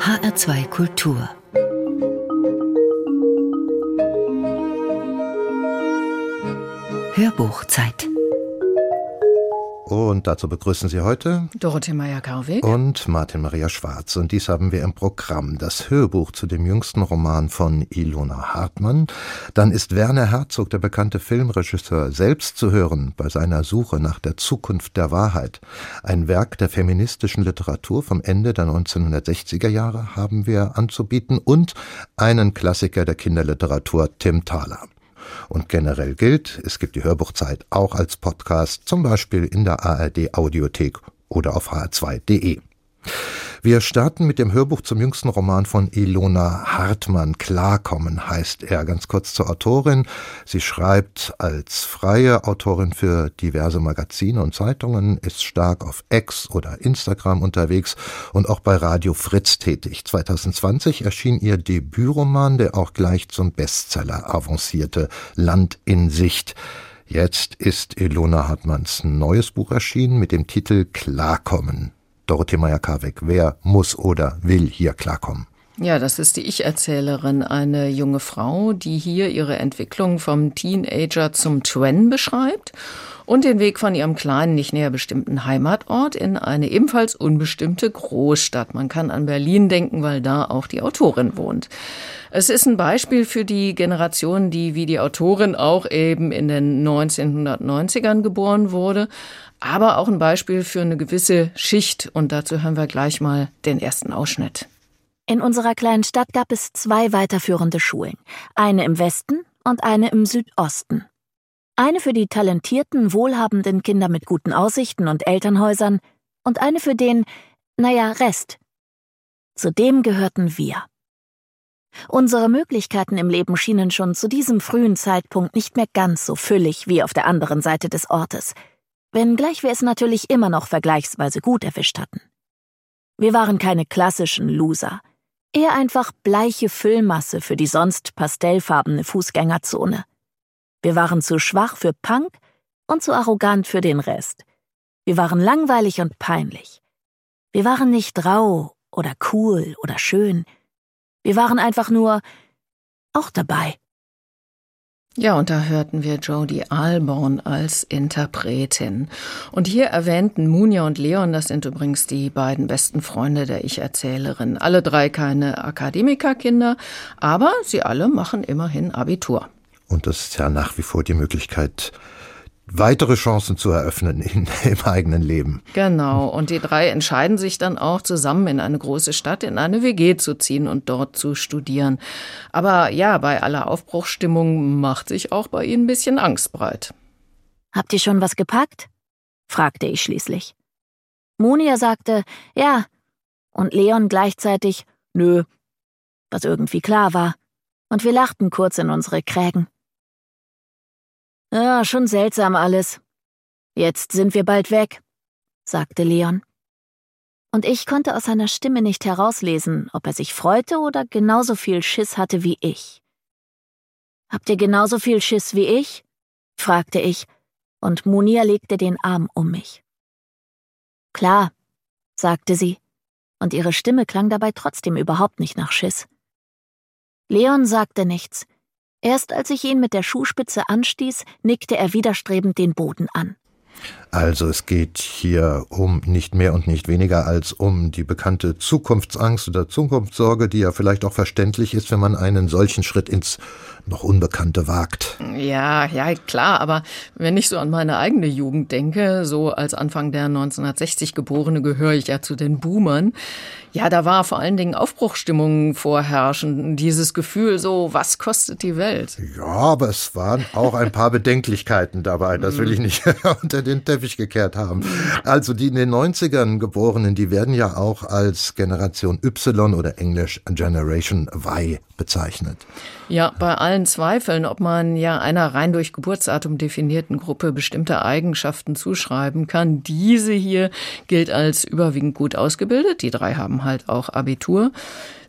HR2 Kultur. Hörbuchzeit und dazu begrüßen Sie heute Dorothee Meyer-Karweg und Martin Maria Schwarz. Und dies haben wir im Programm. Das Hörbuch zu dem jüngsten Roman von Ilona Hartmann. Dann ist Werner Herzog, der bekannte Filmregisseur, selbst zu hören bei seiner Suche nach der Zukunft der Wahrheit. Ein Werk der feministischen Literatur vom Ende der 1960er Jahre haben wir anzubieten und einen Klassiker der Kinderliteratur, Tim Thaler. Und generell gilt, es gibt die Hörbuchzeit auch als Podcast, zum Beispiel in der ARD Audiothek oder auf hr2.de. Wir starten mit dem Hörbuch zum jüngsten Roman von Ilona Hartmann. Klarkommen heißt er. Ganz kurz zur Autorin. Sie schreibt als freie Autorin für diverse Magazine und Zeitungen, ist stark auf X oder Instagram unterwegs und auch bei Radio Fritz tätig. 2020 erschien ihr Debütroman, der auch gleich zum Bestseller avancierte, Land in Sicht. Jetzt ist Ilona Hartmanns neues Buch erschienen mit dem Titel Klarkommen. Dorothee Meyer-Karweg. Wer muss oder will hier klarkommen? Ja, das ist die Ich-Erzählerin, eine junge Frau, die hier ihre Entwicklung vom Teenager zum Twen beschreibt und den Weg von ihrem kleinen, nicht näher bestimmten Heimatort in eine ebenfalls unbestimmte Großstadt. Man kann an Berlin denken, weil da auch die Autorin wohnt. Es ist ein Beispiel für die Generation, die wie die Autorin auch eben in den 1990ern geboren wurde, aber auch ein Beispiel für eine gewisse Schicht. Und dazu hören wir gleich mal den ersten Ausschnitt. In unserer kleinen Stadt gab es zwei weiterführende Schulen, eine im Westen und eine im Südosten. Eine für die talentierten, wohlhabenden Kinder mit guten Aussichten und Elternhäusern und eine für den, naja, Rest. Zu dem gehörten wir. Unsere Möglichkeiten im Leben schienen schon zu diesem frühen Zeitpunkt nicht mehr ganz so füllig wie auf der anderen Seite des Ortes – wenngleich wir es natürlich immer noch vergleichsweise gut erwischt hatten. Wir waren keine klassischen Loser, eher einfach bleiche Füllmasse für die sonst pastellfarbene Fußgängerzone. Wir waren zu schwach für Punk und zu arrogant für den Rest. Wir waren langweilig und peinlich. Wir waren nicht rau oder cool oder schön. Wir waren einfach nur auch dabei. Ja, und da hörten wir Jodie Alborn als Interpretin. Und hier erwähnten Munja und Leon, das sind übrigens die beiden besten Freunde der Ich-Erzählerin. Alle drei keine Akademikerkinder, aber sie alle machen immerhin Abitur. Und das ist ja nach wie vor die Möglichkeit, weitere Chancen zu eröffnen in, im eigenen Leben. Genau. Und die drei entscheiden sich dann auch zusammen in eine große Stadt, in eine WG zu ziehen und dort zu studieren. Aber ja, bei aller Aufbruchstimmung macht sich auch bei ihnen ein bisschen Angst breit. Habt ihr schon was gepackt? fragte ich schließlich. Monia sagte, ja, und Leon gleichzeitig, nö, was irgendwie klar war, und wir lachten kurz in unsere Krägen. Ja, schon seltsam alles. Jetzt sind wir bald weg, sagte Leon. Und ich konnte aus seiner Stimme nicht herauslesen, ob er sich freute oder genauso viel Schiss hatte wie ich. Habt ihr genauso viel Schiss wie ich? fragte ich, und Munia legte den Arm um mich. Klar, sagte sie, und ihre Stimme klang dabei trotzdem überhaupt nicht nach Schiss. Leon sagte nichts, Erst als ich ihn mit der Schuhspitze anstieß, nickte er widerstrebend den Boden an. Also es geht hier um nicht mehr und nicht weniger als um die bekannte Zukunftsangst oder Zukunftssorge, die ja vielleicht auch verständlich ist, wenn man einen solchen Schritt ins noch Unbekannte wagt. Ja, ja, klar, aber wenn ich so an meine eigene Jugend denke, so als Anfang der 1960 Geborene gehöre ich ja zu den Boomern. Ja, da war vor allen Dingen Aufbruchstimmung vorherrschend, dieses Gefühl so, was kostet die Welt? Ja, aber es waren auch ein paar Bedenklichkeiten dabei, das will ich nicht unter den Teppich gekehrt haben. Also die in den 90ern Geborenen, die werden ja auch als Generation Y oder Englisch Generation Y bezeichnet. Ja, bei allen Zweifeln, ob man ja einer rein durch Geburtsdatum definierten Gruppe bestimmte Eigenschaften zuschreiben kann, diese hier gilt als überwiegend gut ausgebildet. Die drei haben halt auch Abitur.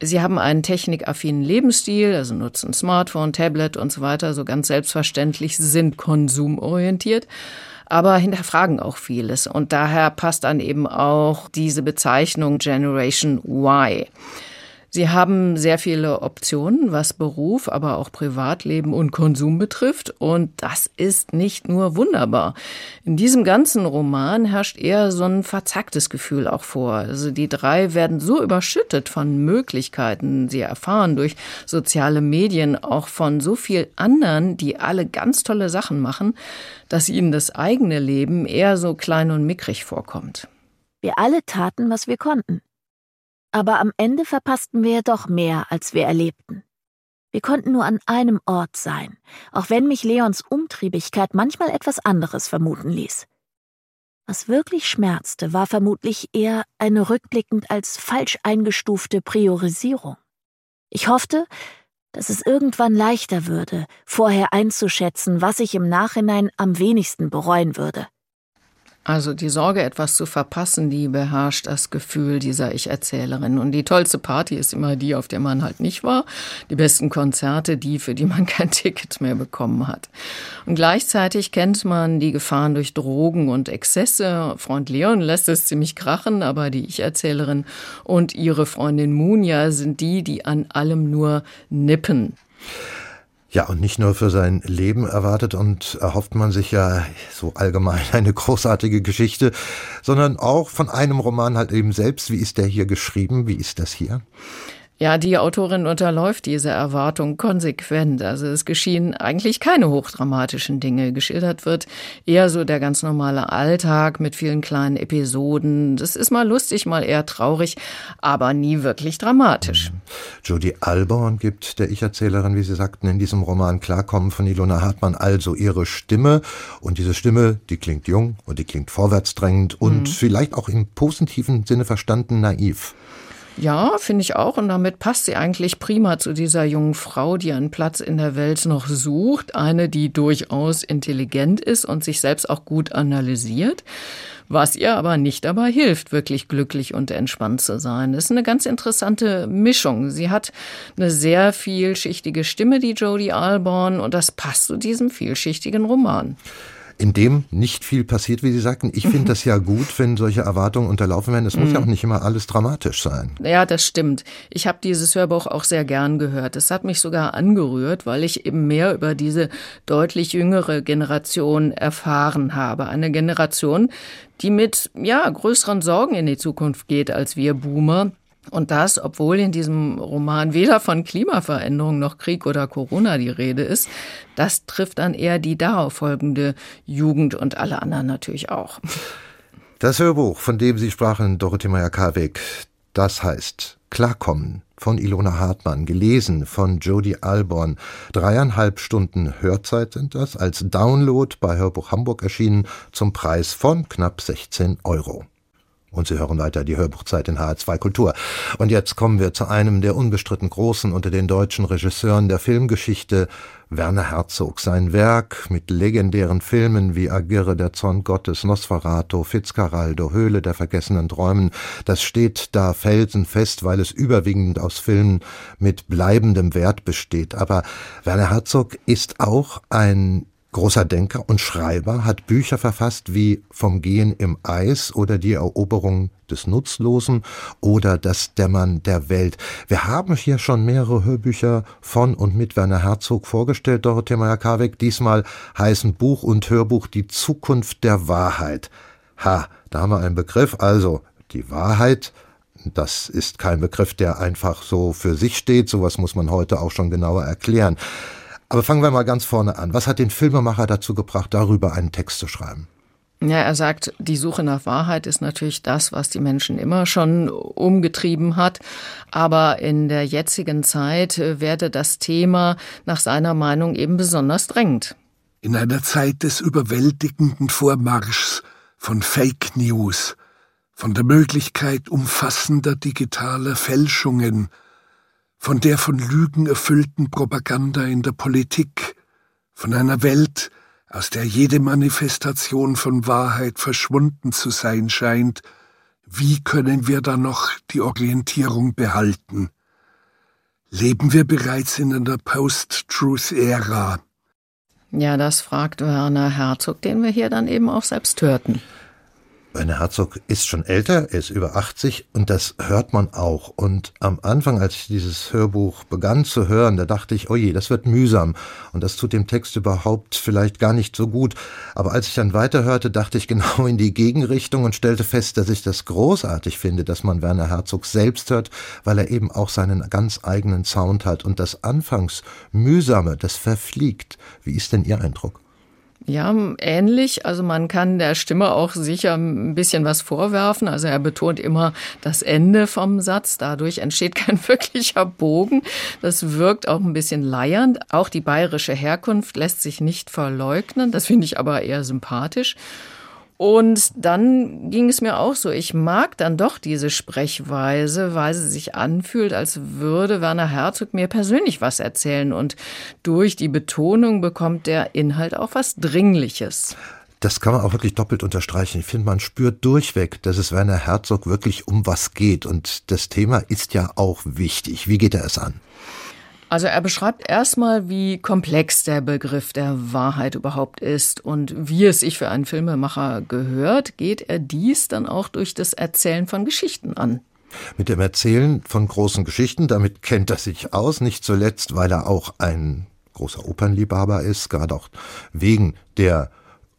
Sie haben einen technikaffinen Lebensstil, also nutzen Smartphone, Tablet und so weiter, so ganz selbstverständlich sind konsumorientiert aber hinterfragen auch vieles. Und daher passt dann eben auch diese Bezeichnung Generation Y. Sie haben sehr viele Optionen, was Beruf, aber auch Privatleben und Konsum betrifft. Und das ist nicht nur wunderbar. In diesem ganzen Roman herrscht eher so ein verzacktes Gefühl auch vor. Also die drei werden so überschüttet von Möglichkeiten. Sie erfahren durch soziale Medien auch von so viel anderen, die alle ganz tolle Sachen machen, dass ihnen das eigene Leben eher so klein und mickrig vorkommt. Wir alle taten, was wir konnten. Aber am Ende verpassten wir doch mehr, als wir erlebten. Wir konnten nur an einem Ort sein, auch wenn mich Leons Umtriebigkeit manchmal etwas anderes vermuten ließ. Was wirklich schmerzte, war vermutlich eher eine rückblickend als falsch eingestufte Priorisierung. Ich hoffte, dass es irgendwann leichter würde, vorher einzuschätzen, was ich im Nachhinein am wenigsten bereuen würde. Also die Sorge, etwas zu verpassen, die beherrscht das Gefühl dieser Ich-Erzählerin. Und die tollste Party ist immer die, auf der man halt nicht war. Die besten Konzerte, die, für die man kein Ticket mehr bekommen hat. Und gleichzeitig kennt man die Gefahren durch Drogen und Exzesse. Freund Leon lässt es ziemlich krachen, aber die Ich-Erzählerin und ihre Freundin Munja sind die, die an allem nur nippen. Ja, und nicht nur für sein Leben erwartet und erhofft man sich ja so allgemein eine großartige Geschichte, sondern auch von einem Roman halt eben selbst. Wie ist der hier geschrieben? Wie ist das hier? Ja, die Autorin unterläuft diese Erwartung konsequent. Also es geschehen eigentlich keine hochdramatischen Dinge. Geschildert wird eher so der ganz normale Alltag mit vielen kleinen Episoden. Das ist mal lustig, mal eher traurig, aber nie wirklich dramatisch. Mhm. Judy Alborn gibt der Ich-Erzählerin, wie Sie sagten, in diesem Roman Klarkommen von Ilona Hartmann also ihre Stimme. Und diese Stimme, die klingt jung und die klingt vorwärtsdrängend und mhm. vielleicht auch im positiven Sinne verstanden naiv. Ja, finde ich auch. Und damit passt sie eigentlich prima zu dieser jungen Frau, die einen Platz in der Welt noch sucht. Eine, die durchaus intelligent ist und sich selbst auch gut analysiert. Was ihr aber nicht dabei hilft, wirklich glücklich und entspannt zu sein. Das ist eine ganz interessante Mischung. Sie hat eine sehr vielschichtige Stimme, die Jodie Alborn, und das passt zu diesem vielschichtigen Roman in dem nicht viel passiert, wie Sie sagten. Ich finde mhm. das ja gut, wenn solche Erwartungen unterlaufen werden. Es muss ja mhm. auch nicht immer alles dramatisch sein. Ja, das stimmt. Ich habe dieses Hörbuch auch sehr gern gehört. Es hat mich sogar angerührt, weil ich eben mehr über diese deutlich jüngere Generation erfahren habe. Eine Generation, die mit ja größeren Sorgen in die Zukunft geht als wir Boomer. Und das, obwohl in diesem Roman weder von Klimaveränderung noch Krieg oder Corona die Rede ist, das trifft dann eher die darauf folgende Jugend und alle anderen natürlich auch. Das Hörbuch, von dem Sie sprachen, Dorothee Meyer-Karweg, das heißt Klarkommen von Ilona Hartmann, gelesen von Jody Alborn. Dreieinhalb Stunden Hörzeit sind das, als Download bei Hörbuch Hamburg erschienen, zum Preis von knapp 16 Euro. Und Sie hören weiter die Hörbuchzeit in HR2 Kultur. Und jetzt kommen wir zu einem der unbestritten Großen unter den deutschen Regisseuren der Filmgeschichte, Werner Herzog. Sein Werk mit legendären Filmen wie Agirre, der Zorn Gottes, Nosferatu, Fitzcarraldo, Höhle der vergessenen Träumen, das steht da felsenfest, weil es überwiegend aus Filmen mit bleibendem Wert besteht. Aber Werner Herzog ist auch ein Großer Denker und Schreiber hat Bücher verfasst wie Vom Gehen im Eis oder Die Eroberung des Nutzlosen oder Das Dämmern der Welt. Wir haben hier schon mehrere Hörbücher von und mit Werner Herzog vorgestellt, Dorothee Meyer-Karweg. Diesmal heißen Buch und Hörbuch Die Zukunft der Wahrheit. Ha, da haben wir einen Begriff. Also, die Wahrheit das ist kein Begriff, der einfach so für sich steht. Sowas muss man heute auch schon genauer erklären. Aber fangen wir mal ganz vorne an. Was hat den Filmemacher dazu gebracht, darüber einen Text zu schreiben? Ja, er sagt, die Suche nach Wahrheit ist natürlich das, was die Menschen immer schon umgetrieben hat. Aber in der jetzigen Zeit werde das Thema nach seiner Meinung eben besonders drängend. In einer Zeit des überwältigenden Vormarschs von Fake News, von der Möglichkeit umfassender digitaler Fälschungen, von der von Lügen erfüllten Propaganda in der Politik, von einer Welt, aus der jede Manifestation von Wahrheit verschwunden zu sein scheint, wie können wir da noch die Orientierung behalten? Leben wir bereits in einer Post-Truth-Ära? Ja, das fragt Werner Herzog, den wir hier dann eben auch selbst hörten. Werner Herzog ist schon älter, er ist über 80 und das hört man auch. Und am Anfang, als ich dieses Hörbuch begann zu hören, da dachte ich, oh je, das wird mühsam und das tut dem Text überhaupt vielleicht gar nicht so gut. Aber als ich dann weiterhörte, dachte ich genau in die Gegenrichtung und stellte fest, dass ich das großartig finde, dass man Werner Herzog selbst hört, weil er eben auch seinen ganz eigenen Sound hat und das anfangs mühsame, das verfliegt. Wie ist denn Ihr Eindruck? Ja, ähnlich. Also man kann der Stimme auch sicher ein bisschen was vorwerfen. Also er betont immer das Ende vom Satz. Dadurch entsteht kein wirklicher Bogen. Das wirkt auch ein bisschen leiernd. Auch die bayerische Herkunft lässt sich nicht verleugnen. Das finde ich aber eher sympathisch. Und dann ging es mir auch so. Ich mag dann doch diese Sprechweise, weil sie sich anfühlt, als würde Werner Herzog mir persönlich was erzählen. Und durch die Betonung bekommt der Inhalt auch was Dringliches. Das kann man auch wirklich doppelt unterstreichen. Ich finde, man spürt durchweg, dass es Werner Herzog wirklich um was geht. Und das Thema ist ja auch wichtig. Wie geht er es an? Also er beschreibt erstmal, wie komplex der Begriff der Wahrheit überhaupt ist und wie es sich für einen Filmemacher gehört, geht er dies dann auch durch das Erzählen von Geschichten an. Mit dem Erzählen von großen Geschichten, damit kennt er sich aus, nicht zuletzt, weil er auch ein großer Opernliebhaber ist, gerade auch wegen der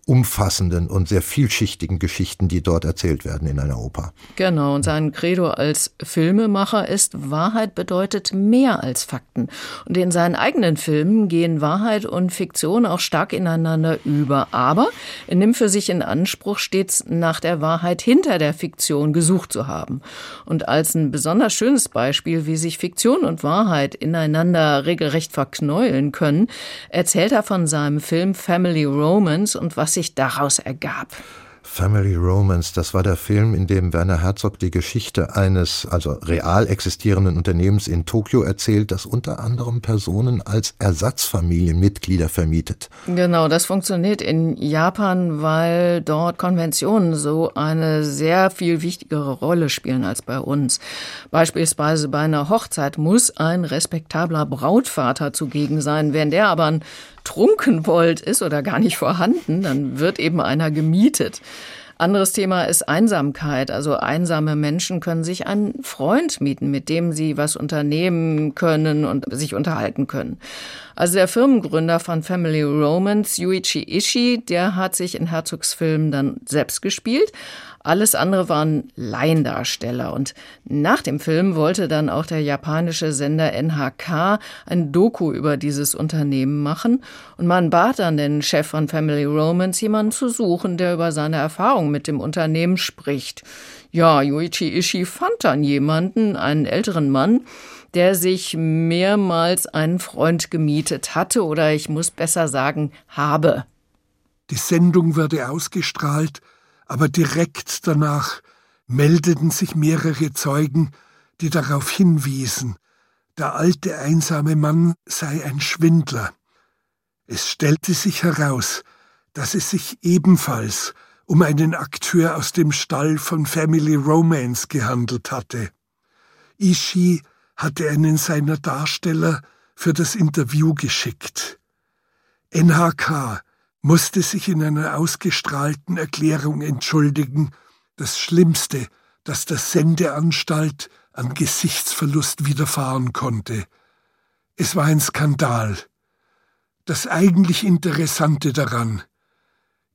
umfassenden und sehr vielschichtigen Geschichten, die dort erzählt werden in einer Oper. Genau, und sein Credo als Filmemacher ist, Wahrheit bedeutet mehr als Fakten. Und in seinen eigenen Filmen gehen Wahrheit und Fiktion auch stark ineinander über. Aber er nimmt für sich in Anspruch, stets nach der Wahrheit hinter der Fiktion gesucht zu haben. Und als ein besonders schönes Beispiel, wie sich Fiktion und Wahrheit ineinander regelrecht verknäulen können, erzählt er von seinem Film Family Romance und was sich daraus ergab. Family Romance, das war der Film, in dem Werner Herzog die Geschichte eines, also real existierenden Unternehmens in Tokio erzählt, das unter anderem Personen als Ersatzfamilienmitglieder vermietet. Genau, das funktioniert in Japan, weil dort Konventionen so eine sehr viel wichtigere Rolle spielen als bei uns. Beispielsweise bei einer Hochzeit muss ein respektabler Brautvater zugegen sein. Wenn der aber ein Trunkenbold ist oder gar nicht vorhanden, dann wird eben einer gemietet. Anderes Thema ist Einsamkeit. Also einsame Menschen können sich einen Freund mieten, mit dem sie was unternehmen können und sich unterhalten können. Also der Firmengründer von Family Romance, Yuichi Ishii, der hat sich in Herzogs Film dann selbst gespielt, alles andere waren Laiendarsteller. Und nach dem Film wollte dann auch der japanische Sender NHK ein Doku über dieses Unternehmen machen. Und man bat dann den Chef von Family Romance, jemanden zu suchen, der über seine Erfahrung mit dem Unternehmen spricht. Ja, Yuichi Ishii fand dann jemanden, einen älteren Mann, der sich mehrmals einen Freund gemietet hatte oder ich muss besser sagen, habe. Die Sendung wurde ausgestrahlt aber direkt danach meldeten sich mehrere Zeugen, die darauf hinwiesen, der alte einsame Mann sei ein Schwindler. Es stellte sich heraus, dass es sich ebenfalls um einen Akteur aus dem Stall von Family Romance gehandelt hatte. Ishii hatte einen seiner Darsteller für das Interview geschickt. NHK musste sich in einer ausgestrahlten Erklärung entschuldigen, das Schlimmste, das der Sendeanstalt an Gesichtsverlust widerfahren konnte. Es war ein Skandal. Das eigentlich Interessante daran.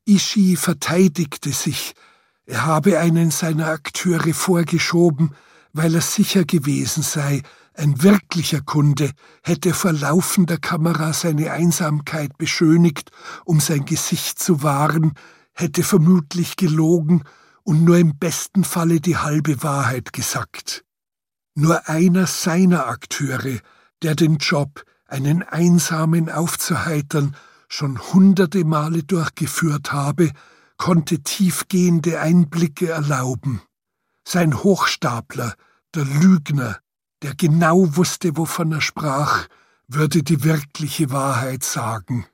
Ishii verteidigte sich, er habe einen seiner Akteure vorgeschoben, weil er sicher gewesen sei, ein wirklicher Kunde hätte vor laufender Kamera seine Einsamkeit beschönigt, um sein Gesicht zu wahren, hätte vermutlich gelogen und nur im besten Falle die halbe Wahrheit gesagt. Nur einer seiner Akteure, der den Job, einen Einsamen aufzuheitern, schon hunderte Male durchgeführt habe, konnte tiefgehende Einblicke erlauben. Sein Hochstapler, der Lügner, der genau wusste, wovon er sprach, würde die wirkliche Wahrheit sagen.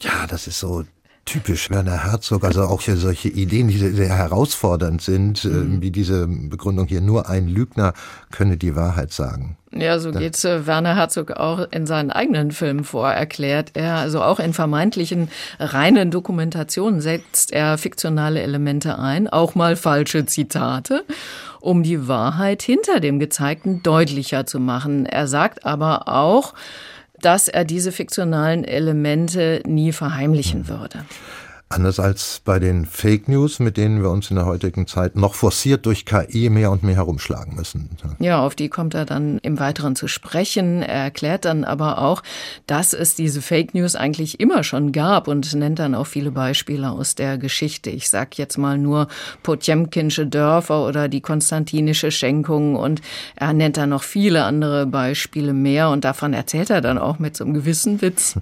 Ja, das ist so typisch Werner Herzog, also auch hier solche Ideen, die sehr herausfordernd sind, äh, mhm. wie diese Begründung hier, nur ein Lügner könne die Wahrheit sagen. Ja, so geht äh, Werner Herzog auch in seinen eigenen Filmen vor, erklärt er. Also auch in vermeintlichen reinen Dokumentationen setzt er fiktionale Elemente ein, auch mal falsche Zitate, um die Wahrheit hinter dem Gezeigten deutlicher zu machen. Er sagt aber auch, dass er diese fiktionalen Elemente nie verheimlichen würde. Anders als bei den Fake News, mit denen wir uns in der heutigen Zeit noch forciert durch KI mehr und mehr herumschlagen müssen. Ja, auf die kommt er dann im Weiteren zu sprechen. Er erklärt dann aber auch, dass es diese Fake News eigentlich immer schon gab und nennt dann auch viele Beispiele aus der Geschichte. Ich sag jetzt mal nur Potjemkinsche Dörfer oder die konstantinische Schenkung und er nennt dann noch viele andere Beispiele mehr und davon erzählt er dann auch mit so einem gewissen Witz.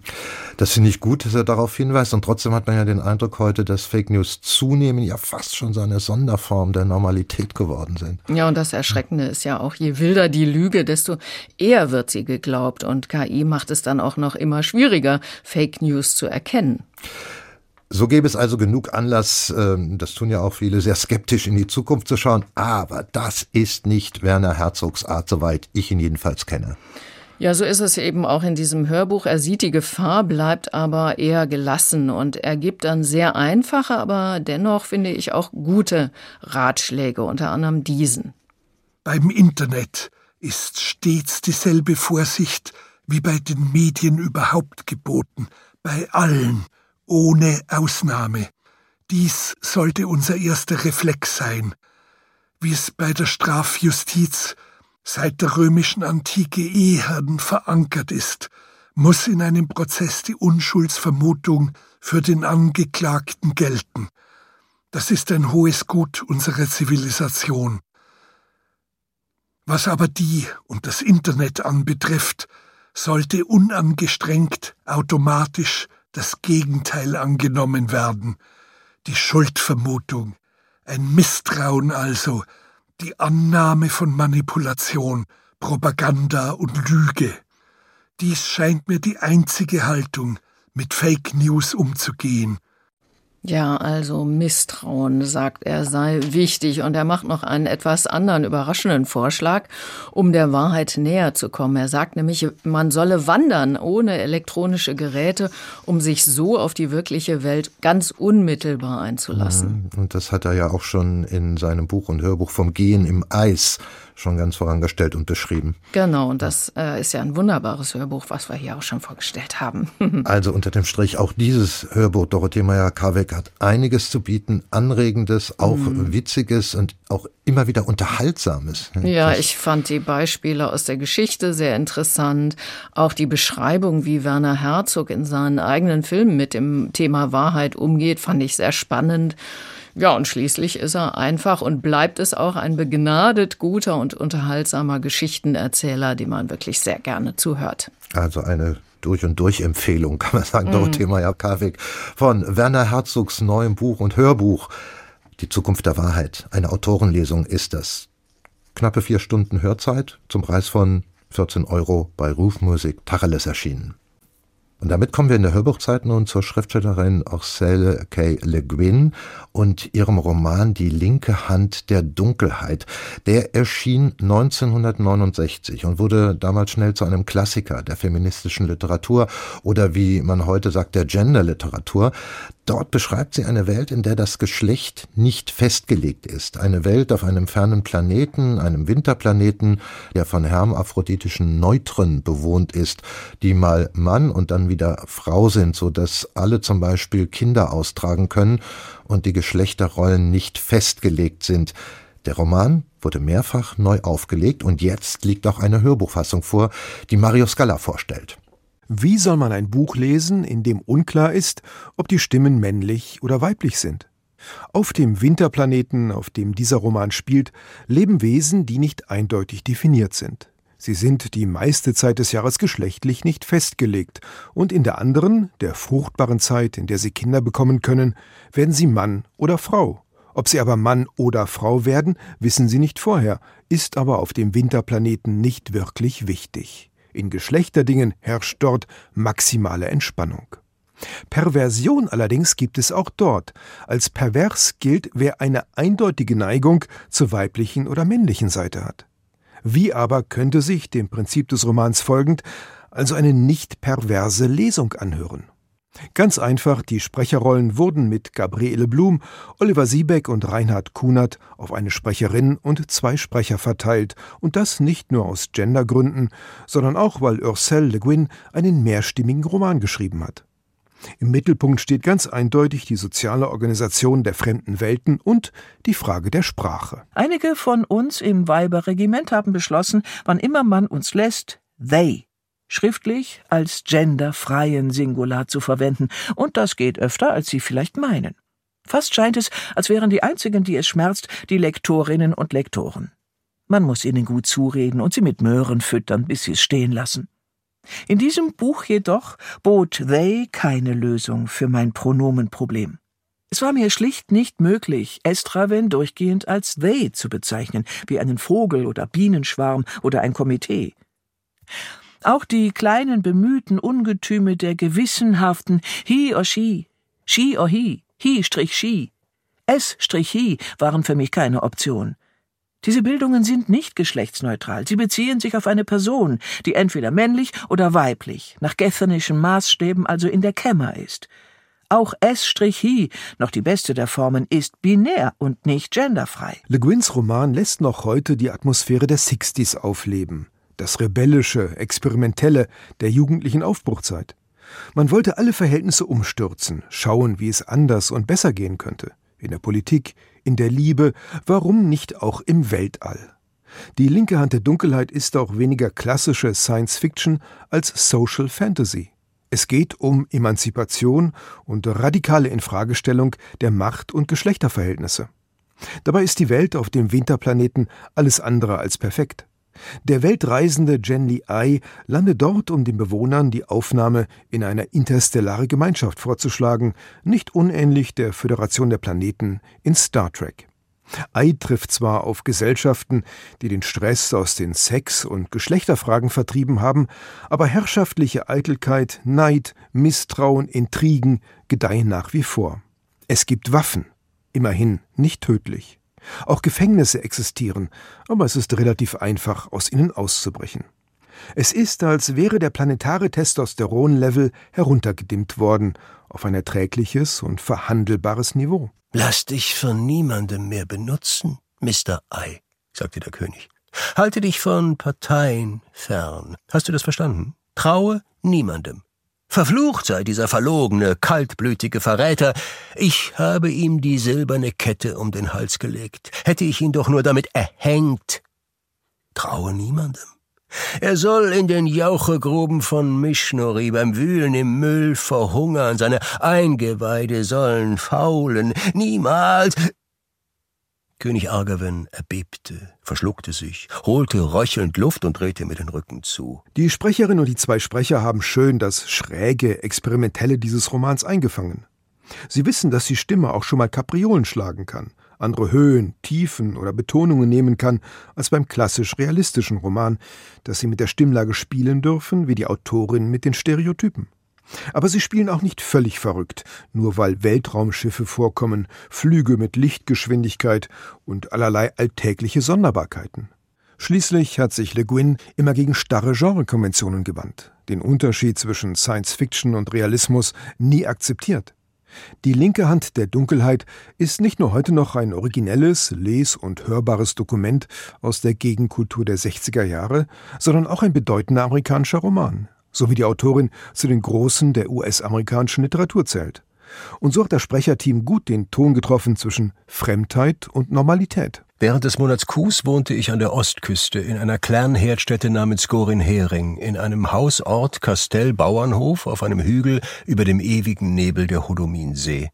Das finde ich gut, dass er darauf hinweist und trotzdem hat man ja den Eindruck, Eindruck heute, dass Fake News zunehmen, ja fast schon so eine Sonderform der Normalität geworden sind. Ja, und das Erschreckende ist ja auch, je wilder die Lüge, desto eher wird sie geglaubt. Und KI macht es dann auch noch immer schwieriger, Fake News zu erkennen. So gäbe es also genug Anlass, ähm, das tun ja auch viele, sehr skeptisch in die Zukunft zu schauen. Aber das ist nicht Werner Herzogs Art, soweit ich ihn jedenfalls kenne. Ja, so ist es eben auch in diesem Hörbuch. Er sieht die Gefahr, bleibt aber eher gelassen und er gibt dann sehr einfache, aber dennoch finde ich auch gute Ratschläge, unter anderem diesen. Beim Internet ist stets dieselbe Vorsicht wie bei den Medien überhaupt geboten, bei allen, ohne Ausnahme. Dies sollte unser erster Reflex sein, wie es bei der Strafjustiz seit der römischen Antike Eherden verankert ist, muss in einem Prozess die Unschuldsvermutung für den Angeklagten gelten. Das ist ein hohes Gut unserer Zivilisation. Was aber die und das Internet anbetrifft, sollte unangestrengt automatisch das Gegenteil angenommen werden, die Schuldvermutung, ein Misstrauen also, die Annahme von Manipulation, Propaganda und Lüge. Dies scheint mir die einzige Haltung, mit Fake News umzugehen, ja, also Misstrauen, sagt er, sei wichtig. Und er macht noch einen etwas anderen überraschenden Vorschlag, um der Wahrheit näher zu kommen. Er sagt nämlich, man solle wandern ohne elektronische Geräte, um sich so auf die wirkliche Welt ganz unmittelbar einzulassen. Mhm. Und das hat er ja auch schon in seinem Buch und Hörbuch vom Gehen im Eis schon ganz vorangestellt und beschrieben. Genau, und das äh, ist ja ein wunderbares Hörbuch, was wir hier auch schon vorgestellt haben. also unter dem Strich, auch dieses Hörbuch Dorothee Meyer-Karweck hat einiges zu bieten, Anregendes, auch mhm. Witziges und auch immer wieder Unterhaltsames. Ja, ich fand die Beispiele aus der Geschichte sehr interessant. Auch die Beschreibung, wie Werner Herzog in seinen eigenen Filmen mit dem Thema Wahrheit umgeht, fand ich sehr spannend. Ja, und schließlich ist er einfach und bleibt es auch ein begnadet guter und unterhaltsamer Geschichtenerzähler, dem man wirklich sehr gerne zuhört. Also eine durch und durch Empfehlung, kann man sagen, mm. Dorothee Meyer-Karwig von Werner Herzogs neuem Buch und Hörbuch. Die Zukunft der Wahrheit. Eine Autorenlesung ist das. Knappe vier Stunden Hörzeit zum Preis von 14 Euro bei Rufmusik Tacheles erschienen. Und damit kommen wir in der Hörbuchzeit nun zur Schriftstellerin Orselle K. Le Guin und ihrem Roman Die linke Hand der Dunkelheit. Der erschien 1969 und wurde damals schnell zu einem Klassiker der feministischen Literatur oder wie man heute sagt, der Genderliteratur. Dort beschreibt sie eine Welt, in der das Geschlecht nicht festgelegt ist. Eine Welt auf einem fernen Planeten, einem Winterplaneten, der von hermaphroditischen Neutren bewohnt ist, die mal Mann und dann wieder Frau sind, so dass alle zum Beispiel Kinder austragen können und die Geschlechterrollen nicht festgelegt sind. Der Roman wurde mehrfach neu aufgelegt und jetzt liegt auch eine Hörbuchfassung vor, die Mario Scala vorstellt. Wie soll man ein Buch lesen, in dem unklar ist, ob die Stimmen männlich oder weiblich sind? Auf dem Winterplaneten, auf dem dieser Roman spielt, leben Wesen, die nicht eindeutig definiert sind. Sie sind die meiste Zeit des Jahres geschlechtlich nicht festgelegt, und in der anderen, der fruchtbaren Zeit, in der sie Kinder bekommen können, werden sie Mann oder Frau. Ob sie aber Mann oder Frau werden, wissen sie nicht vorher, ist aber auf dem Winterplaneten nicht wirklich wichtig. In Geschlechterdingen herrscht dort maximale Entspannung. Perversion allerdings gibt es auch dort. Als pervers gilt, wer eine eindeutige Neigung zur weiblichen oder männlichen Seite hat. Wie aber könnte sich, dem Prinzip des Romans folgend, also eine nicht perverse Lesung anhören? Ganz einfach, die Sprecherrollen wurden mit Gabriele Blum, Oliver Siebeck und Reinhard Kunert auf eine Sprecherin und zwei Sprecher verteilt, und das nicht nur aus Gendergründen, sondern auch, weil Ursel Le Guin einen mehrstimmigen Roman geschrieben hat. Im Mittelpunkt steht ganz eindeutig die soziale Organisation der fremden Welten und die Frage der Sprache. Einige von uns im Weiberregiment haben beschlossen, wann immer man uns lässt, they schriftlich als genderfreien Singular zu verwenden, und das geht öfter, als Sie vielleicht meinen. Fast scheint es, als wären die einzigen, die es schmerzt, die Lektorinnen und Lektoren. Man muss ihnen gut zureden und sie mit Möhren füttern, bis sie es stehen lassen. In diesem Buch jedoch bot they keine Lösung für mein Pronomenproblem. Es war mir schlicht nicht möglich, Estraven durchgehend als they zu bezeichnen, wie einen Vogel oder Bienenschwarm oder ein Komitee. Auch die kleinen bemühten Ungetüme der gewissenhaften he or she, she or he, he strich she, es strich he waren für mich keine Option. Diese Bildungen sind nicht geschlechtsneutral. Sie beziehen sich auf eine Person, die entweder männlich oder weiblich, nach gethenischen Maßstäben also in der Kämmer ist. Auch S-Hi, noch die beste der Formen, ist binär und nicht genderfrei. Le Guins Roman lässt noch heute die Atmosphäre der Sixties aufleben das rebellische, experimentelle der jugendlichen Aufbruchzeit. Man wollte alle Verhältnisse umstürzen, schauen, wie es anders und besser gehen könnte. In der Politik, in der Liebe, warum nicht auch im Weltall? Die linke Hand der Dunkelheit ist auch weniger klassische Science Fiction als Social Fantasy. Es geht um Emanzipation und radikale Infragestellung der Macht- und Geschlechterverhältnisse. Dabei ist die Welt auf dem Winterplaneten alles andere als perfekt. Der weltreisende Li Ai landet dort, um den Bewohnern die Aufnahme in eine interstellare Gemeinschaft vorzuschlagen, nicht unähnlich der Föderation der Planeten in Star Trek. Ai trifft zwar auf Gesellschaften, die den Stress aus den Sex- und Geschlechterfragen vertrieben haben, aber herrschaftliche Eitelkeit, Neid, Misstrauen, Intrigen gedeihen nach wie vor. Es gibt Waffen, immerhin nicht tödlich. Auch Gefängnisse existieren, aber es ist relativ einfach, aus ihnen auszubrechen. Es ist, als wäre der planetare Testosteronlevel heruntergedimmt worden auf ein erträgliches und verhandelbares Niveau. Lass dich von niemandem mehr benutzen, Mr. I, sagte der König. Halte dich von Parteien fern. Hast du das verstanden? Traue niemandem. Verflucht sei dieser verlogene, kaltblütige Verräter. Ich habe ihm die silberne Kette um den Hals gelegt. Hätte ich ihn doch nur damit erhängt. Traue niemandem. Er soll in den Jauchegruben von Mishnori beim Wühlen im Müll verhungern, seine Eingeweide sollen faulen. Niemals. König Argaven erbebte, verschluckte sich, holte röchelnd Luft und drehte mir den Rücken zu. Die Sprecherin und die zwei Sprecher haben schön das schräge, experimentelle dieses Romans eingefangen. Sie wissen, dass die Stimme auch schon mal Kapriolen schlagen kann, andere Höhen, Tiefen oder Betonungen nehmen kann als beim klassisch realistischen Roman, dass sie mit der Stimmlage spielen dürfen, wie die Autorin mit den Stereotypen. Aber sie spielen auch nicht völlig verrückt, nur weil Weltraumschiffe vorkommen, Flüge mit Lichtgeschwindigkeit und allerlei alltägliche Sonderbarkeiten. Schließlich hat sich Le Guin immer gegen starre Genrekonventionen gewandt, den Unterschied zwischen Science Fiction und Realismus nie akzeptiert. Die linke Hand der Dunkelheit ist nicht nur heute noch ein originelles, les- und hörbares Dokument aus der Gegenkultur der 60er Jahre, sondern auch ein bedeutender amerikanischer Roman, so wie die Autorin zu den Großen der US-amerikanischen Literatur zählt. Und so hat das Sprecherteam gut den Ton getroffen zwischen Fremdheit und Normalität. Während des Monats Kus wohnte ich an der Ostküste in einer kleinen Herdstätte namens Gorin-Hering, in einem Hausort Kastell Bauernhof auf einem Hügel über dem ewigen Nebel der Hodominsee.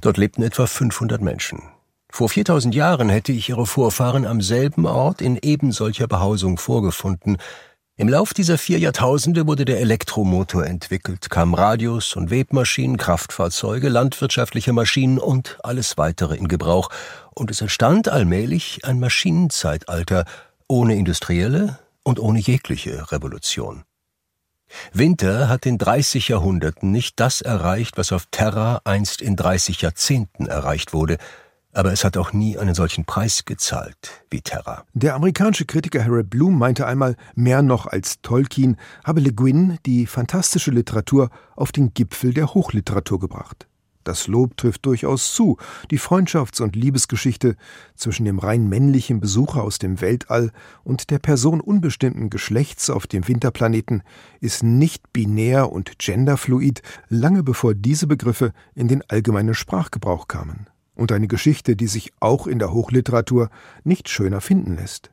Dort lebten etwa 500 Menschen. Vor 4000 Jahren hätte ich ihre Vorfahren am selben Ort in ebensolcher Behausung vorgefunden, im Lauf dieser vier Jahrtausende wurde der Elektromotor entwickelt, kamen Radios und Webmaschinen, Kraftfahrzeuge, landwirtschaftliche Maschinen und alles weitere in Gebrauch, und es entstand allmählich ein Maschinenzeitalter ohne industrielle und ohne jegliche Revolution. Winter hat in 30 Jahrhunderten nicht das erreicht, was auf Terra einst in 30 Jahrzehnten erreicht wurde, aber es hat auch nie einen solchen Preis gezahlt wie Terra. Der amerikanische Kritiker Harold Bloom meinte einmal, mehr noch als Tolkien habe Le Guin die fantastische Literatur auf den Gipfel der Hochliteratur gebracht. Das Lob trifft durchaus zu. Die Freundschafts- und Liebesgeschichte zwischen dem rein männlichen Besucher aus dem Weltall und der Person unbestimmten Geschlechts auf dem Winterplaneten ist nicht binär und genderfluid, lange bevor diese Begriffe in den allgemeinen Sprachgebrauch kamen. Und eine Geschichte, die sich auch in der Hochliteratur nicht schöner finden lässt.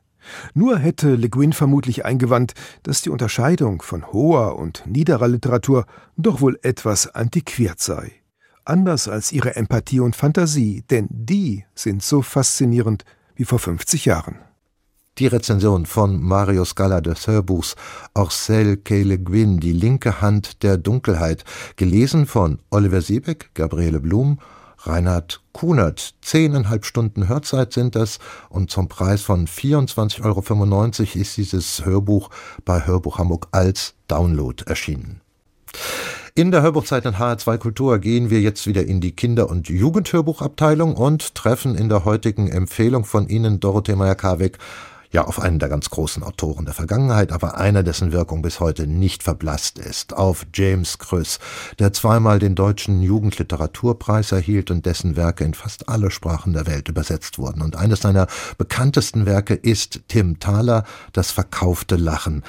Nur hätte Le Guin vermutlich eingewandt, dass die Unterscheidung von hoher und niederer Literatur doch wohl etwas antiquiert sei anders als ihre Empathie und Fantasie, denn die sind so faszinierend wie vor 50 Jahren. Die Rezension von Mario Scala des Hörbuchs Orcel Kele Gwyn, Die linke Hand der Dunkelheit, gelesen von Oliver Siebeck, Gabriele Blum, Reinhard Kunert. Zehneinhalb Stunden Hörzeit sind das und zum Preis von 24,95 Euro ist dieses Hörbuch bei Hörbuch Hamburg als Download erschienen. In der Hörbuchzeit in HR2 Kultur gehen wir jetzt wieder in die Kinder- und Jugendhörbuchabteilung und treffen in der heutigen Empfehlung von Ihnen, Dorothee Meyer-Karweg, ja auf einen der ganz großen Autoren der Vergangenheit, aber einer, dessen Wirkung bis heute nicht verblasst ist, auf James Krüss, der zweimal den deutschen Jugendliteraturpreis erhielt und dessen Werke in fast alle Sprachen der Welt übersetzt wurden. Und eines seiner bekanntesten Werke ist Tim Thaler, Das verkaufte Lachen.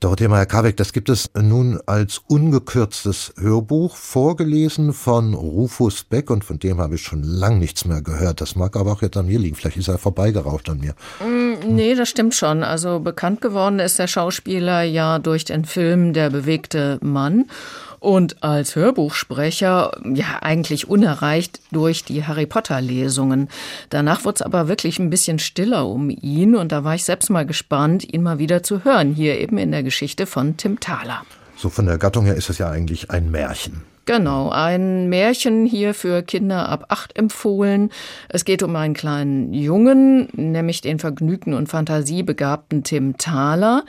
Dorothea Meyer-Karbeck, das gibt es nun als ungekürztes Hörbuch, vorgelesen von Rufus Beck und von dem habe ich schon lang nichts mehr gehört. Das mag aber auch jetzt an mir liegen. Vielleicht ist er vorbeigeraucht an mir. Mm, nee, das stimmt schon. Also bekannt geworden ist der Schauspieler ja durch den Film Der bewegte Mann und als Hörbuchsprecher ja eigentlich unerreicht durch die Harry Potter Lesungen. Danach wurde es aber wirklich ein bisschen stiller um ihn und da war ich selbst mal gespannt, ihn mal wieder zu hören, hier eben in der Geschichte von Tim Thaler. So von der Gattung her ist es ja eigentlich ein Märchen. Genau, ein Märchen hier für Kinder ab acht empfohlen. Es geht um einen kleinen Jungen, nämlich den vergnügten und fantasiebegabten Tim Thaler,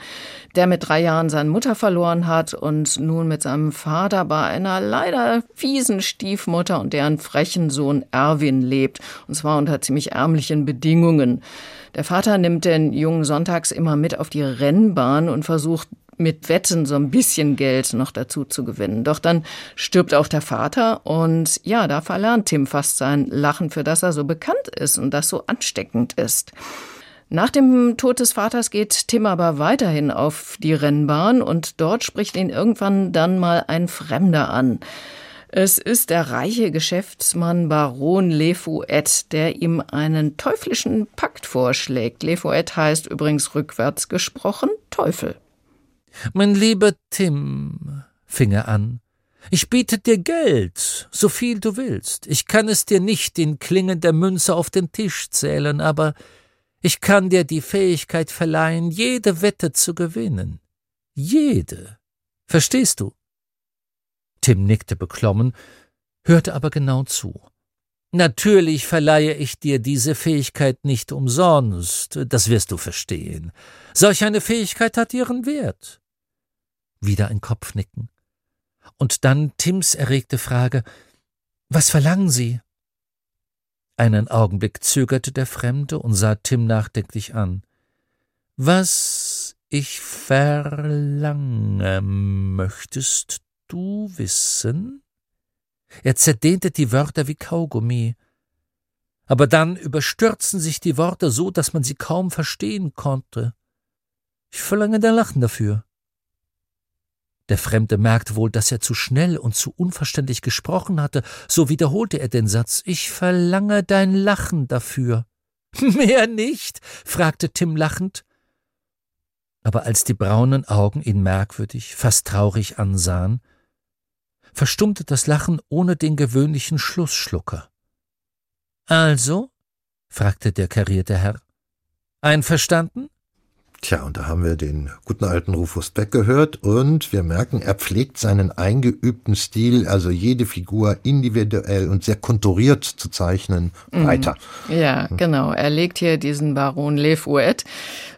der mit drei Jahren seine Mutter verloren hat und nun mit seinem Vater bei einer leider fiesen Stiefmutter und deren frechen Sohn Erwin lebt, und zwar unter ziemlich ärmlichen Bedingungen. Der Vater nimmt den Jungen sonntags immer mit auf die Rennbahn und versucht mit Wetten so ein bisschen Geld noch dazu zu gewinnen. Doch dann stirbt auch der Vater und ja, da verlernt Tim fast sein Lachen, für das er so bekannt ist und das so ansteckend ist. Nach dem Tod des Vaters geht Tim aber weiterhin auf die Rennbahn und dort spricht ihn irgendwann dann mal ein Fremder an. Es ist der reiche Geschäftsmann Baron Lefouet, der ihm einen teuflischen Pakt vorschlägt. Lefouet heißt übrigens rückwärts gesprochen Teufel. Mein lieber Tim, fing er an, ich biete dir Geld, so viel du willst. Ich kann es dir nicht in Klingen der Münze auf den Tisch zählen, aber ich kann dir die Fähigkeit verleihen, jede Wette zu gewinnen. Jede. Verstehst du? Tim nickte beklommen, hörte aber genau zu. Natürlich verleihe ich dir diese Fähigkeit nicht umsonst, das wirst du verstehen. Solch eine Fähigkeit hat ihren Wert. Wieder ein Kopfnicken. Und dann Tims erregte Frage Was verlangen Sie? Einen Augenblick zögerte der Fremde und sah Tim nachdenklich an. Was ich verlange, möchtest du wissen? Er zerdehnte die Wörter wie Kaugummi. Aber dann überstürzten sich die Worte so, dass man sie kaum verstehen konnte. Ich verlange dein Lachen dafür. Der Fremde merkte wohl, dass er zu schnell und zu unverständlich gesprochen hatte, so wiederholte er den Satz Ich verlange dein Lachen dafür. Mehr nicht? fragte Tim lachend. Aber als die braunen Augen ihn merkwürdig, fast traurig ansahen, verstummte das Lachen ohne den gewöhnlichen Schlussschlucker. Also? fragte der karierte Herr. Einverstanden? Tja, und da haben wir den guten alten Rufus Beck gehört und wir merken, er pflegt seinen eingeübten Stil, also jede Figur individuell und sehr konturiert zu zeichnen, mhm. weiter. Ja, genau. Er legt hier diesen Baron Lefouet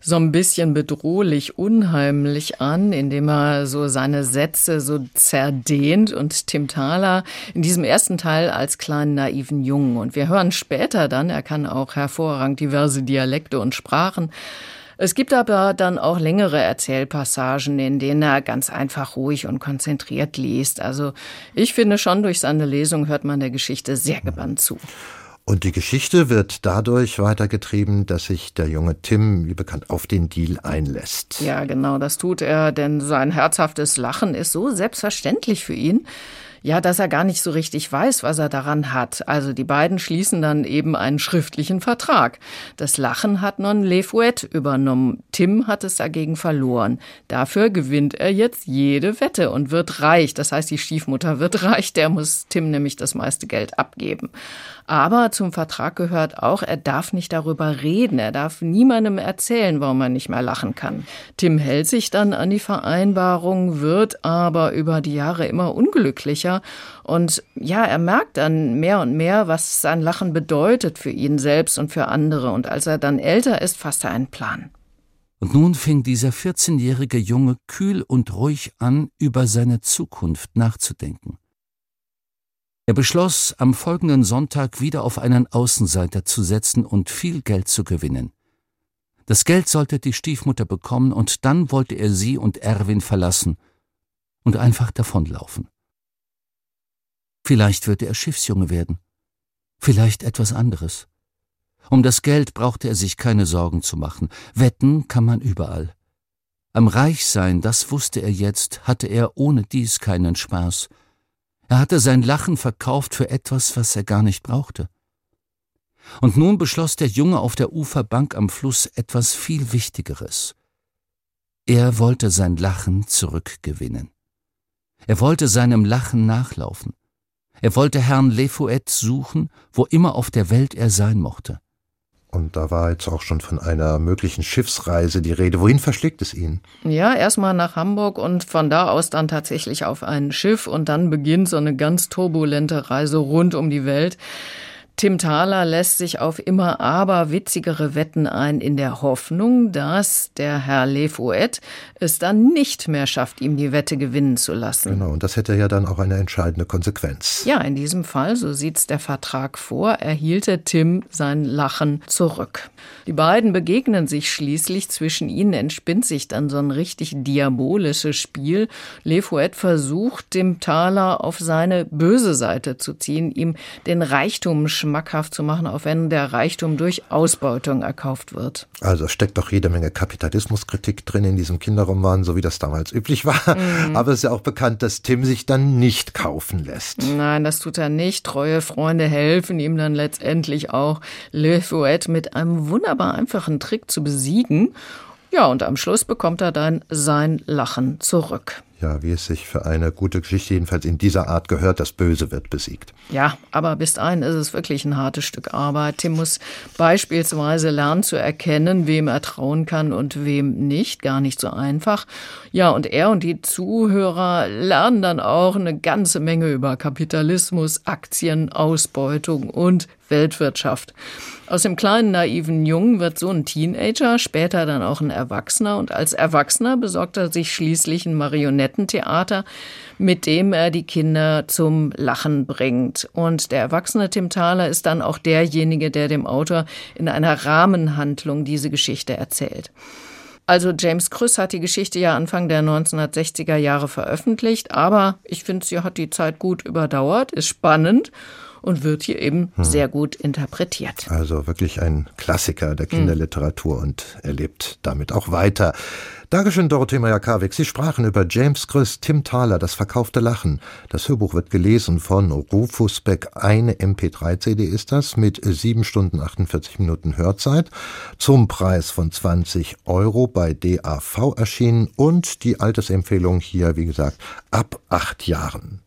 so ein bisschen bedrohlich, unheimlich an, indem er so seine Sätze so zerdehnt und Tim Thaler in diesem ersten Teil als kleinen naiven Jungen. Und wir hören später dann, er kann auch hervorragend diverse Dialekte und Sprachen. Es gibt aber dann auch längere Erzählpassagen, in denen er ganz einfach ruhig und konzentriert liest. Also ich finde schon, durch seine Lesung hört man der Geschichte sehr gebannt zu. Und die Geschichte wird dadurch weitergetrieben, dass sich der junge Tim, wie bekannt, auf den Deal einlässt. Ja, genau, das tut er, denn sein herzhaftes Lachen ist so selbstverständlich für ihn, ja, dass er gar nicht so richtig weiß, was er daran hat. Also die beiden schließen dann eben einen schriftlichen Vertrag. Das Lachen hat nun Le Fouet übernommen. Tim hat es dagegen verloren. Dafür gewinnt er jetzt jede Wette und wird reich. Das heißt, die Stiefmutter wird reich. Der muss Tim nämlich das meiste Geld abgeben. Aber zum Vertrag gehört auch, er darf nicht darüber reden. Er darf niemandem erzählen, warum er nicht mehr lachen kann. Tim hält sich dann an die Vereinbarung, wird aber über die Jahre immer unglücklicher. Und ja, er merkt dann mehr und mehr, was sein Lachen bedeutet für ihn selbst und für andere. Und als er dann älter ist, fasst er einen Plan. Und nun fing dieser 14-jährige Junge kühl und ruhig an, über seine Zukunft nachzudenken. Er beschloss, am folgenden Sonntag wieder auf einen Außenseiter zu setzen und viel Geld zu gewinnen. Das Geld sollte die Stiefmutter bekommen, und dann wollte er sie und Erwin verlassen und einfach davonlaufen. Vielleicht würde er Schiffsjunge werden, vielleicht etwas anderes. Um das Geld brauchte er sich keine Sorgen zu machen. Wetten kann man überall. Am Reichsein, das wusste er jetzt, hatte er ohne dies keinen Spaß. Er hatte sein Lachen verkauft für etwas, was er gar nicht brauchte. Und nun beschloss der Junge auf der Uferbank am Fluss etwas viel Wichtigeres. Er wollte sein Lachen zurückgewinnen. Er wollte seinem Lachen nachlaufen. Er wollte Herrn Lefouet suchen, wo immer auf der Welt er sein mochte. Und da war jetzt auch schon von einer möglichen Schiffsreise die Rede. Wohin verschlägt es ihn? Ja, erstmal nach Hamburg und von da aus dann tatsächlich auf ein Schiff und dann beginnt so eine ganz turbulente Reise rund um die Welt. Tim Thaler lässt sich auf immer aber witzigere Wetten ein, in der Hoffnung, dass der Herr Lefouet es dann nicht mehr schafft, ihm die Wette gewinnen zu lassen. Genau, und das hätte ja dann auch eine entscheidende Konsequenz. Ja, in diesem Fall, so sieht's der Vertrag vor, erhielte Tim sein Lachen zurück. Die beiden begegnen sich schließlich, zwischen ihnen entspinnt sich dann so ein richtig diabolisches Spiel. Lefouet versucht, Tim Thaler auf seine böse Seite zu ziehen, ihm den Reichtum schmackhaft zu machen, auch wenn der Reichtum durch Ausbeutung erkauft wird. Also steckt doch jede Menge Kapitalismuskritik drin in diesem Kinderroman, so wie das damals üblich war. Mhm. Aber es ist ja auch bekannt, dass Tim sich dann nicht kaufen lässt. Nein, das tut er nicht. Treue Freunde helfen ihm dann letztendlich auch, Le Fouet mit einem wunderbar einfachen Trick zu besiegen. Ja, und am Schluss bekommt er dann sein Lachen zurück ja, wie es sich für eine gute Geschichte jedenfalls in dieser Art gehört, das Böse wird besiegt. Ja, aber bis dahin ist es wirklich ein hartes Stück Arbeit. Tim muss beispielsweise lernen zu erkennen, wem er trauen kann und wem nicht. Gar nicht so einfach. Ja, und er und die Zuhörer lernen dann auch eine ganze Menge über Kapitalismus, Aktien, Ausbeutung und Weltwirtschaft. Aus dem kleinen naiven Jungen wird so ein Teenager, später dann auch ein Erwachsener und als Erwachsener besorgt er sich schließlich ein Marionettentheater, mit dem er die Kinder zum Lachen bringt. Und der erwachsene Tim Thaler ist dann auch derjenige, der dem Autor in einer Rahmenhandlung diese Geschichte erzählt. Also James Krüss hat die Geschichte ja Anfang der 1960er Jahre veröffentlicht, aber ich finde, sie hat die Zeit gut überdauert, ist spannend und wird hier eben hm. sehr gut interpretiert. Also wirklich ein Klassiker der Kinderliteratur hm. und er lebt damit auch weiter. Dankeschön, Dorothee Meyer-Karwig. Sie sprachen über James Chris, Tim Thaler, Das verkaufte Lachen. Das Hörbuch wird gelesen von Rufus Beck. Eine MP3-CD ist das mit sieben Stunden 48 Minuten Hörzeit zum Preis von 20 Euro bei DAV erschienen und die Altersempfehlung hier, wie gesagt, ab acht Jahren.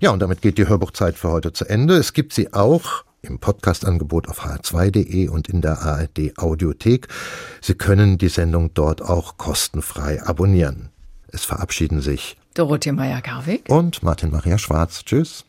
Ja, und damit geht die Hörbuchzeit für heute zu Ende. Es gibt sie auch im Podcastangebot auf hr2.de und in der ARD Audiothek. Sie können die Sendung dort auch kostenfrei abonnieren. Es verabschieden sich Dorothee Meyer-Garwig und Martin Maria Schwarz. Tschüss.